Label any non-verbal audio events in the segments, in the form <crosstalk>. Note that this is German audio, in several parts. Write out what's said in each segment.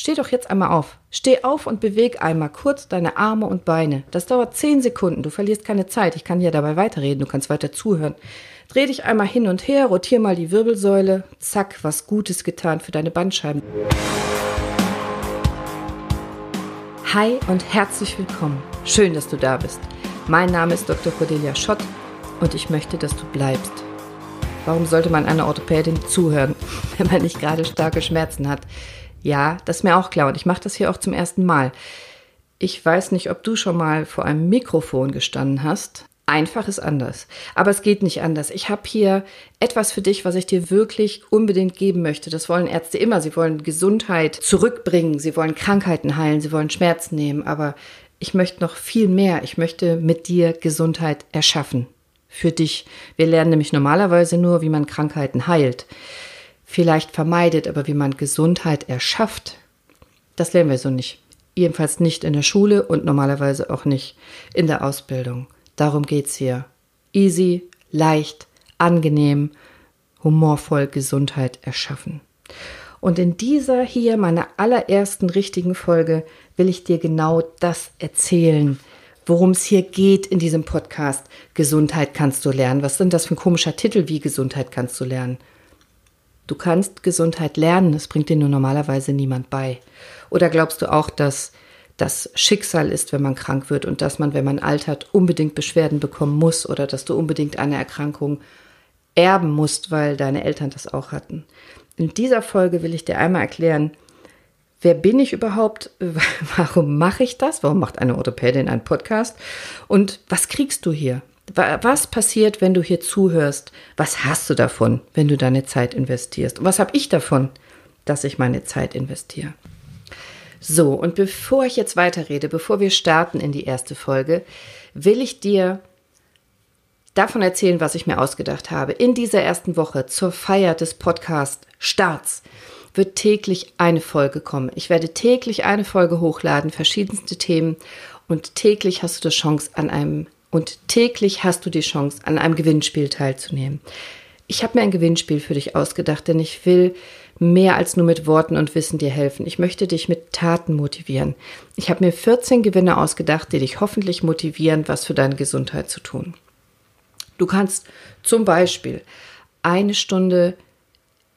Steh doch jetzt einmal auf. Steh auf und beweg einmal kurz deine Arme und Beine. Das dauert zehn Sekunden. Du verlierst keine Zeit. Ich kann dir dabei weiterreden. Du kannst weiter zuhören. Dreh dich einmal hin und her, rotier mal die Wirbelsäule. Zack, was Gutes getan für deine Bandscheiben. Hi und herzlich willkommen. Schön, dass du da bist. Mein Name ist Dr. Cordelia Schott und ich möchte, dass du bleibst. Warum sollte man einer Orthopädin zuhören, <laughs> wenn man nicht gerade starke Schmerzen hat? Ja, das ist mir auch klar und ich mache das hier auch zum ersten Mal. Ich weiß nicht, ob du schon mal vor einem Mikrofon gestanden hast. Einfach ist anders. Aber es geht nicht anders. Ich habe hier etwas für dich, was ich dir wirklich unbedingt geben möchte. Das wollen Ärzte immer. Sie wollen Gesundheit zurückbringen. Sie wollen Krankheiten heilen. Sie wollen Schmerzen nehmen. Aber ich möchte noch viel mehr. Ich möchte mit dir Gesundheit erschaffen. Für dich. Wir lernen nämlich normalerweise nur, wie man Krankheiten heilt vielleicht vermeidet, aber wie man Gesundheit erschafft, das lernen wir so nicht. Jedenfalls nicht in der Schule und normalerweise auch nicht in der Ausbildung. Darum geht's hier. Easy, leicht, angenehm, humorvoll Gesundheit erschaffen. Und in dieser hier, meiner allerersten richtigen Folge, will ich dir genau das erzählen, worum es hier geht in diesem Podcast. Gesundheit kannst du lernen. Was sind das für ein komischer Titel wie Gesundheit kannst du lernen? Du kannst Gesundheit lernen, das bringt dir nur normalerweise niemand bei. Oder glaubst du auch, dass das Schicksal ist, wenn man krank wird und dass man, wenn man altert, unbedingt Beschwerden bekommen muss oder dass du unbedingt eine Erkrankung erben musst, weil deine Eltern das auch hatten. In dieser Folge will ich dir einmal erklären, wer bin ich überhaupt, <laughs> warum mache ich das, warum macht eine Orthopädin einen Podcast und was kriegst du hier? Was passiert, wenn du hier zuhörst? Was hast du davon, wenn du deine Zeit investierst? Und was habe ich davon, dass ich meine Zeit investiere? So, und bevor ich jetzt weiterrede, bevor wir starten in die erste Folge, will ich dir davon erzählen, was ich mir ausgedacht habe. In dieser ersten Woche zur Feier des Podcast Starts wird täglich eine Folge kommen. Ich werde täglich eine Folge hochladen, verschiedenste Themen und täglich hast du die Chance an einem und täglich hast du die Chance, an einem Gewinnspiel teilzunehmen. Ich habe mir ein Gewinnspiel für dich ausgedacht, denn ich will mehr als nur mit Worten und Wissen dir helfen. Ich möchte dich mit Taten motivieren. Ich habe mir 14 Gewinne ausgedacht, die dich hoffentlich motivieren, was für deine Gesundheit zu tun. Du kannst zum Beispiel eine Stunde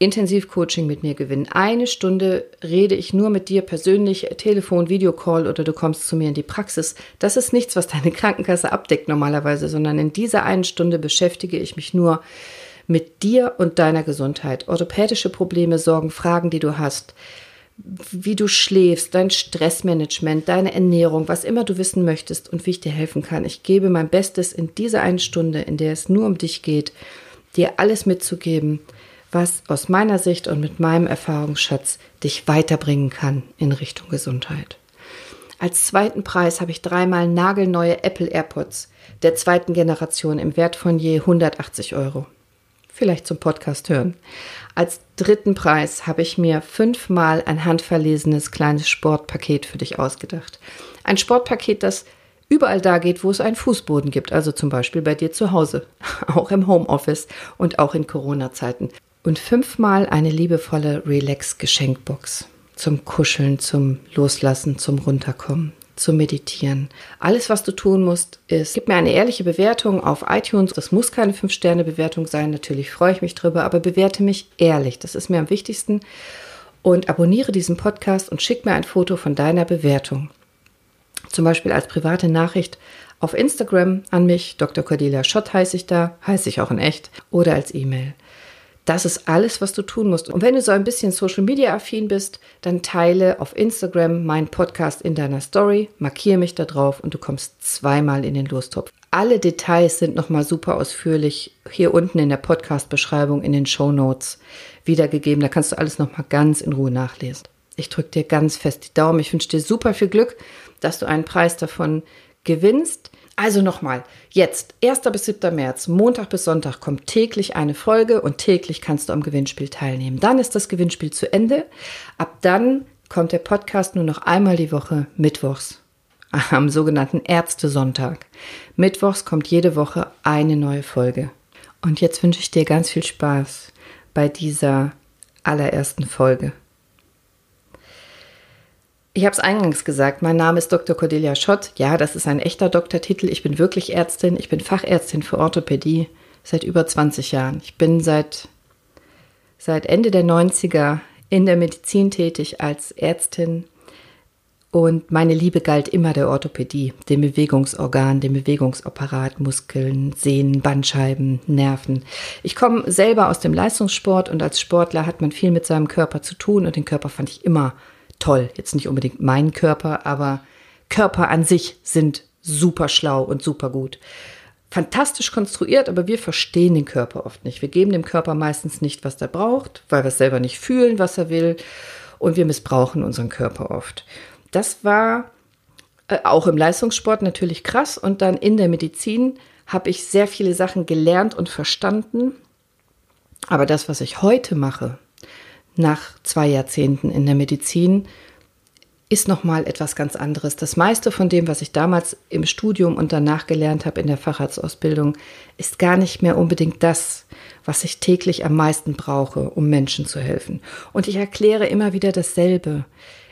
Intensivcoaching mit mir gewinnen. Eine Stunde rede ich nur mit dir persönlich, Telefon, Videocall oder du kommst zu mir in die Praxis. Das ist nichts, was deine <laughs> Krankenkasse abdeckt normalerweise, sondern in dieser einen Stunde beschäftige ich mich nur mit dir und deiner Gesundheit. Orthopädische Probleme, Sorgen, Fragen, die du hast, wie du schläfst, dein Stressmanagement, deine Ernährung, was immer du wissen möchtest und wie ich dir helfen kann. Ich gebe mein Bestes in dieser einen Stunde, in der es nur um dich geht, dir alles mitzugeben, was aus meiner Sicht und mit meinem Erfahrungsschatz dich weiterbringen kann in Richtung Gesundheit. Als zweiten Preis habe ich dreimal nagelneue Apple AirPods der zweiten Generation im Wert von je 180 Euro. Vielleicht zum Podcast hören. Als dritten Preis habe ich mir fünfmal ein handverlesenes kleines Sportpaket für dich ausgedacht. Ein Sportpaket, das überall da geht, wo es einen Fußboden gibt, also zum Beispiel bei dir zu Hause, <laughs> auch im Homeoffice und auch in Corona-Zeiten und fünfmal eine liebevolle Relax-Geschenkbox zum Kuscheln, zum Loslassen, zum Runterkommen, zum Meditieren. Alles, was du tun musst, ist, gib mir eine ehrliche Bewertung auf iTunes. Das muss keine 5-Sterne-Bewertung sein, natürlich freue ich mich drüber, aber bewerte mich ehrlich. Das ist mir am wichtigsten. Und abonniere diesen Podcast und schick mir ein Foto von deiner Bewertung. Zum Beispiel als private Nachricht auf Instagram an mich, Dr. Cordelia Schott heiße ich da, heiße ich auch in echt, oder als E-Mail. Das ist alles, was du tun musst. Und wenn du so ein bisschen Social Media affin bist, dann teile auf Instagram meinen Podcast in deiner Story, markiere mich da drauf und du kommst zweimal in den Lostopf. Alle Details sind nochmal super ausführlich hier unten in der Podcast-Beschreibung in den Show Notes wiedergegeben. Da kannst du alles nochmal ganz in Ruhe nachlesen. Ich drücke dir ganz fest die Daumen. Ich wünsche dir super viel Glück, dass du einen Preis davon gewinnst. Also nochmal, jetzt, 1. bis 7. März, Montag bis Sonntag kommt täglich eine Folge und täglich kannst du am Gewinnspiel teilnehmen. Dann ist das Gewinnspiel zu Ende. Ab dann kommt der Podcast nur noch einmal die Woche, mittwochs, <laughs> am sogenannten Ärztesonntag. Mittwochs kommt jede Woche eine neue Folge. Und jetzt wünsche ich dir ganz viel Spaß bei dieser allerersten Folge. Ich habe es eingangs gesagt, mein Name ist Dr. Cordelia Schott. Ja, das ist ein echter Doktortitel. Ich bin wirklich Ärztin. Ich bin Fachärztin für Orthopädie seit über 20 Jahren. Ich bin seit, seit Ende der 90er in der Medizin tätig als Ärztin. Und meine Liebe galt immer der Orthopädie, dem Bewegungsorgan, dem Bewegungsapparat, Muskeln, Sehnen, Bandscheiben, Nerven. Ich komme selber aus dem Leistungssport und als Sportler hat man viel mit seinem Körper zu tun und den Körper fand ich immer toll. Jetzt nicht unbedingt mein Körper, aber Körper an sich sind super schlau und super gut. Fantastisch konstruiert, aber wir verstehen den Körper oft nicht. Wir geben dem Körper meistens nicht, was er braucht, weil wir es selber nicht fühlen, was er will. Und wir missbrauchen unseren Körper oft. Das war äh, auch im Leistungssport natürlich krass. Und dann in der Medizin habe ich sehr viele Sachen gelernt und verstanden. Aber das, was ich heute mache, nach zwei Jahrzehnten in der Medizin ist noch mal etwas ganz anderes. Das meiste von dem, was ich damals im Studium und danach gelernt habe in der Facharztausbildung, ist gar nicht mehr unbedingt das, was ich täglich am meisten brauche, um Menschen zu helfen. Und ich erkläre immer wieder dasselbe.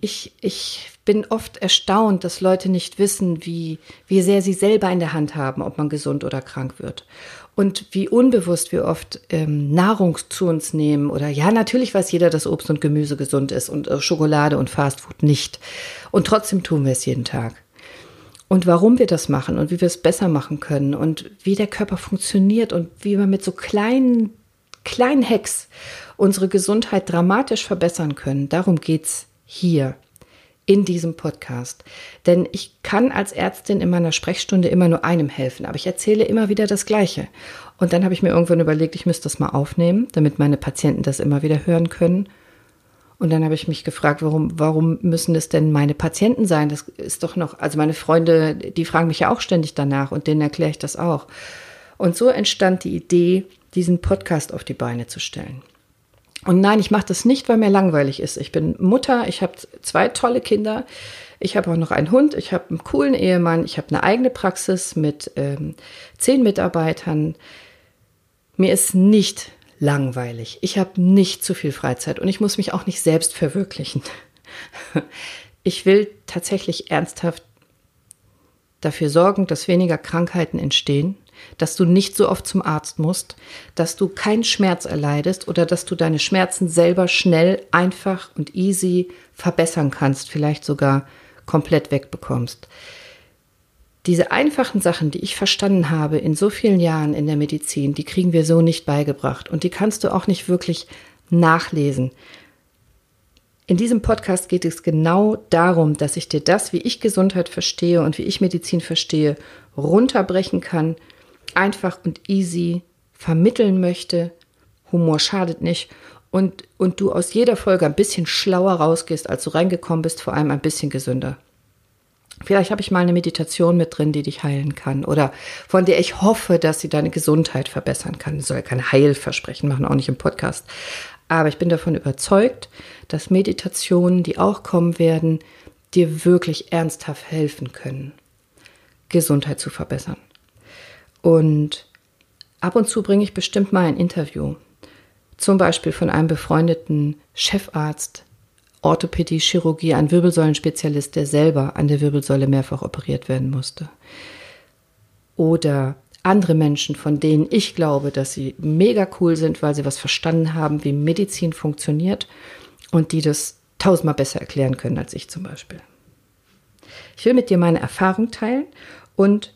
Ich, ich bin oft erstaunt, dass Leute nicht wissen, wie, wie sehr sie selber in der Hand haben, ob man gesund oder krank wird und wie unbewusst wir oft ähm, Nahrung zu uns nehmen. Oder ja, natürlich weiß jeder, dass Obst und Gemüse gesund ist und äh, Schokolade und Fastfood nicht. Und trotzdem tun wir es jeden Tag. Und warum wir das machen und wie wir es besser machen können und wie der Körper funktioniert und wie wir mit so kleinen, kleinen Hacks unsere Gesundheit dramatisch verbessern können. Darum geht's hier in diesem Podcast. Denn ich kann als Ärztin in meiner Sprechstunde immer nur einem helfen, aber ich erzähle immer wieder das Gleiche. Und dann habe ich mir irgendwann überlegt, ich müsste das mal aufnehmen, damit meine Patienten das immer wieder hören können. Und dann habe ich mich gefragt, warum, warum müssen es denn meine Patienten sein? Das ist doch noch, also meine Freunde, die fragen mich ja auch ständig danach und denen erkläre ich das auch. Und so entstand die Idee, diesen Podcast auf die Beine zu stellen. Und nein, ich mache das nicht, weil mir langweilig ist. Ich bin Mutter, ich habe zwei tolle Kinder, ich habe auch noch einen Hund, ich habe einen coolen Ehemann, ich habe eine eigene Praxis mit ähm, zehn Mitarbeitern. Mir ist nicht langweilig. Ich habe nicht zu viel Freizeit und ich muss mich auch nicht selbst verwirklichen. <laughs> Ich will tatsächlich ernsthaft dafür sorgen, dass weniger Krankheiten entstehen dass du nicht so oft zum Arzt musst, dass du keinen Schmerz erleidest oder dass du deine Schmerzen selber schnell, einfach und easy verbessern kannst, vielleicht sogar komplett wegbekommst. Diese einfachen Sachen, die ich verstanden habe in so vielen Jahren in der Medizin, die kriegen wir so nicht beigebracht und die kannst du auch nicht wirklich nachlesen. In diesem Podcast geht es genau darum, dass ich dir das, wie ich Gesundheit verstehe und wie ich Medizin verstehe, runterbrechen kann einfach und easy vermitteln möchte. Humor schadet nicht. Und, und du aus jeder Folge ein bisschen schlauer rausgehst, als du reingekommen bist, vor allem ein bisschen gesünder. Vielleicht habe ich mal eine Meditation mit drin, die dich heilen kann oder von der ich hoffe, dass sie deine Gesundheit verbessern kann. Ich soll ja kein Heilversprechen machen, auch nicht im Podcast. Aber ich bin davon überzeugt, dass Meditationen, die auch kommen werden, dir wirklich ernsthaft helfen können, Gesundheit zu verbessern. Und ab und zu bringe ich bestimmt mal ein Interview. Zum Beispiel von einem befreundeten Chefarzt, Orthopädie, Chirurgie, ein Wirbelsäulenspezialist, der selber an der Wirbelsäule mehrfach operiert werden musste. Oder andere Menschen, von denen ich glaube, dass sie mega cool sind, weil sie was verstanden haben, wie Medizin funktioniert und die das tausendmal besser erklären können als ich zum Beispiel. Ich will mit dir meine Erfahrung teilen und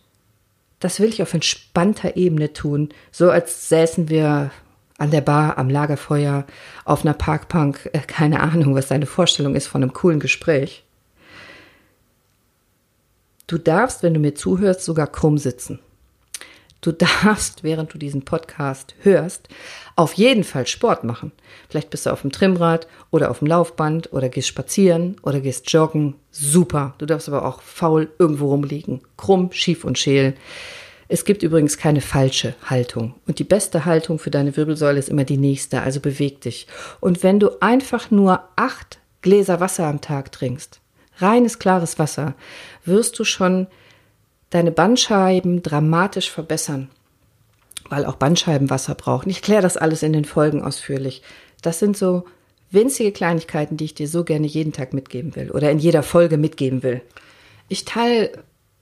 das will ich auf entspannter Ebene tun, so als säßen wir an der Bar, am Lagerfeuer, auf einer Parkbank, äh, keine Ahnung, was deine Vorstellung ist von einem coolen Gespräch. Du darfst, wenn du mir zuhörst, sogar krumm sitzen. Du <laughs> darfst, während du diesen Podcast hörst, auf jeden Fall Sport machen. Vielleicht bist du auf dem Trimmrad oder auf dem Laufband oder gehst spazieren oder gehst joggen. Super. Du darfst aber auch faul irgendwo rumliegen. Krumm, schief und scheel. Es gibt übrigens keine falsche Haltung. Und die beste Haltung für deine Wirbelsäule ist immer die nächste, also beweg dich. Und wenn du einfach nur acht Gläser Wasser am Tag trinkst, reines, klares Wasser, wirst du schon deine Bandscheiben dramatisch verbessern, weil auch Bandscheiben Wasser brauchen. Ich kläre das alles in den Folgen ausführlich. Das sind so winzige Kleinigkeiten, die ich dir so gerne jeden Tag mitgeben will oder in jeder Folge mitgeben will. Ich teile,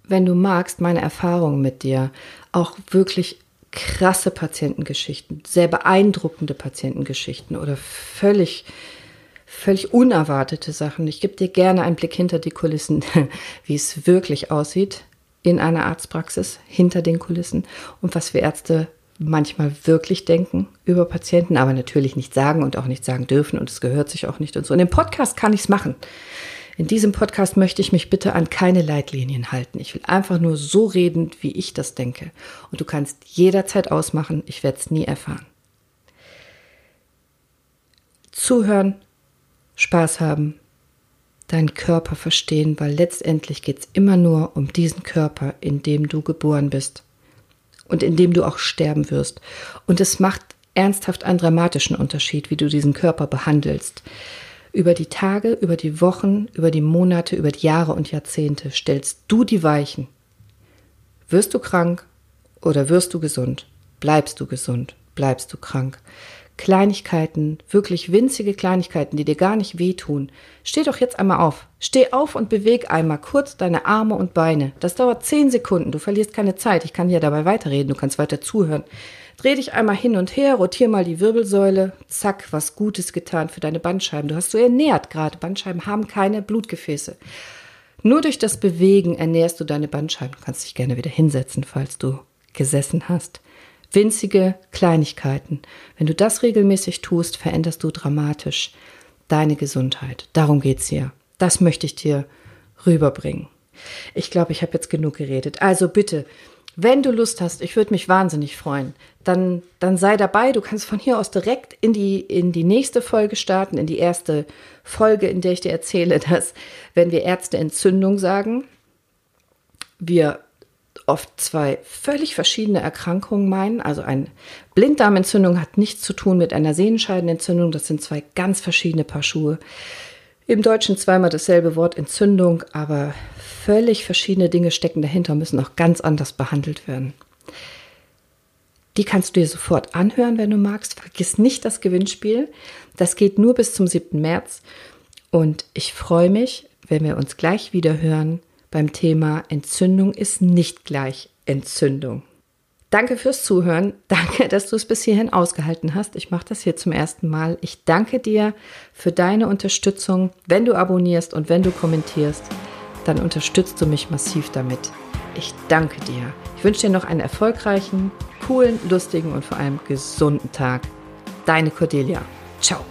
wenn du magst, meine Erfahrungen mit dir. Auch wirklich krasse Patientengeschichten, sehr beeindruckende Patientengeschichten oder völlig, völlig unerwartete Sachen. Ich gebe dir gerne einen Blick hinter die Kulissen, <laughs> wie es wirklich aussieht in einer Arztpraxis, hinter den Kulissen und was wir Ärzte manchmal wirklich denken über Patienten, aber natürlich nicht sagen und auch nicht sagen dürfen und es gehört sich auch nicht und so. In dem Podcast kann ich es machen. In diesem Podcast möchte ich mich bitte an keine Leitlinien halten. Ich will einfach nur so reden, wie ich das denke. Und du kannst jederzeit ausmachen, ich werde es nie erfahren. Zuhören, Spaß haben, deinen Körper verstehen, weil letztendlich geht es immer nur um diesen Körper, in dem du geboren bist und in dem du auch sterben wirst. Und es macht ernsthaft einen dramatischen Unterschied, wie du diesen Körper behandelst. Über die Tage, über die Wochen, über die Monate, über die Jahre und Jahrzehnte stellst du die Weichen. Wirst du krank oder wirst du gesund? Bleibst du gesund? Bleibst du krank? Kleinigkeiten, wirklich winzige Kleinigkeiten, die dir gar nicht wehtun. Steh doch jetzt einmal auf. Steh auf und beweg einmal kurz deine Arme und Beine. Das dauert zehn Sekunden. Du verlierst keine Zeit. Ich kann dir dabei weiterreden. Du kannst weiter zuhören. Dreh dich einmal hin und her, rotier mal die Wirbelsäule. Zack, was Gutes getan für deine Bandscheiben. Du hast so ernährt gerade. Bandscheiben haben keine Blutgefäße. Nur durch das Bewegen ernährst du deine Bandscheiben. Du kannst dich gerne wieder hinsetzen, falls du gesessen hast. Winzige Kleinigkeiten. Wenn du das regelmäßig tust, veränderst du dramatisch deine Gesundheit. Darum geht's hier. Das möchte ich dir rüberbringen. Ich glaube, ich habe jetzt genug geredet. Also bitte, wenn du Lust hast, ich würde mich wahnsinnig freuen, dann, dann sei dabei. Du kannst von hier aus direkt in die, in die nächste Folge starten, in die erste Folge, in der ich dir erzähle, dass, wenn wir Ärzte Entzündung sagen, wir oft zwei völlig verschiedene Erkrankungen meinen. Also eine Blinddarmentzündung hat nichts zu tun mit einer Sehenscheidenentzündung. Das sind zwei ganz verschiedene Paar Schuhe. Im Deutschen zweimal dasselbe Wort Entzündung, aber völlig verschiedene Dinge stecken dahinter und müssen auch ganz anders behandelt werden. Die kannst du dir sofort anhören, wenn du magst. Vergiss nicht das Gewinnspiel. Das geht nur bis zum 7. März. Und ich freue mich, wenn wir uns gleich wieder hören beim Thema Entzündung ist nicht gleich Entzündung. Danke fürs Zuhören. <laughs> Danke, dass du es bis hierhin ausgehalten hast. Ich mache das hier zum ersten Mal. Ich danke dir für deine Unterstützung. Wenn du abonnierst und wenn du kommentierst, dann unterstützt du mich massiv damit. Ich danke dir. Ich wünsche dir noch einen erfolgreichen, coolen, lustigen und vor allem gesunden Tag. Deine Cordelia. Ciao.